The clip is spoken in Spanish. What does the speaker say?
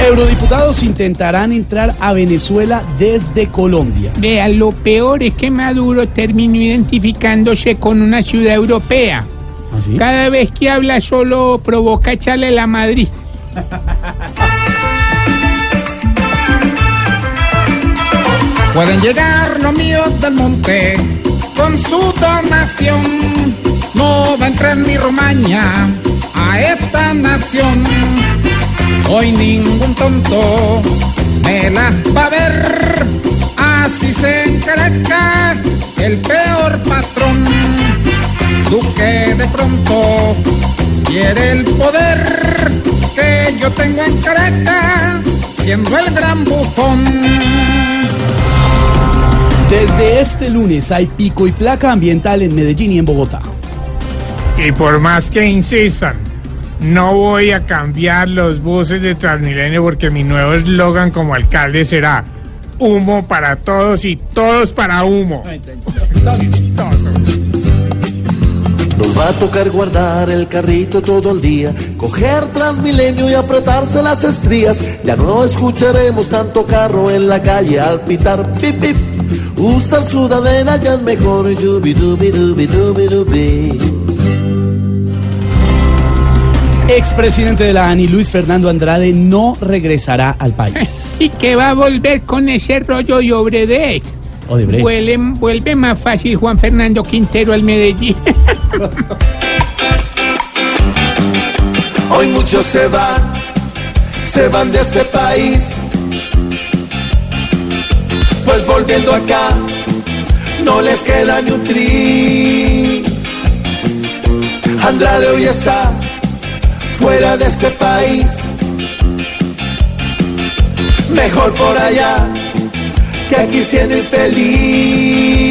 Eurodiputados intentarán entrar a Venezuela desde Colombia. Vea, lo peor es que Maduro terminó identificándose con una ciudad europea. ¿Así? Cada vez que habla solo provoca echarle la Madrid. Pueden llegar los míos del monte con su donación. No va a entrar ni Romaña a esta nación. Hoy ningún tonto me la va a ver. Así se encaraca el peor patrón. Duque de pronto quiere el poder que yo tengo en Caracas, siendo el gran bufón. Desde este lunes hay pico y placa ambiental en Medellín y en Bogotá. Y por más que insistan, no voy a cambiar los buses de Transmilenio porque mi nuevo eslogan como alcalde será humo para todos y todos para humo. Nos va a tocar guardar el carrito todo el día, coger Transmilenio y apretarse las estrías. Ya no escucharemos tanto carro en la calle al pitar pip pip. Usar sudadera ya es mejor. Yubi, dubi, dubi, dubi, dubi. Expresidente de la ANI, Luis Fernando Andrade, no regresará al país. Y que va a volver con ese rollo de Obredec. Odebrecht. Vuelve, vuelve más fácil Juan Fernando Quintero al Medellín. Hoy muchos se van, se van de este país. Pues volviendo acá, no les queda ni un tris. Andrade hoy está fuera de este país. Mejor por allá que aquí siendo infeliz.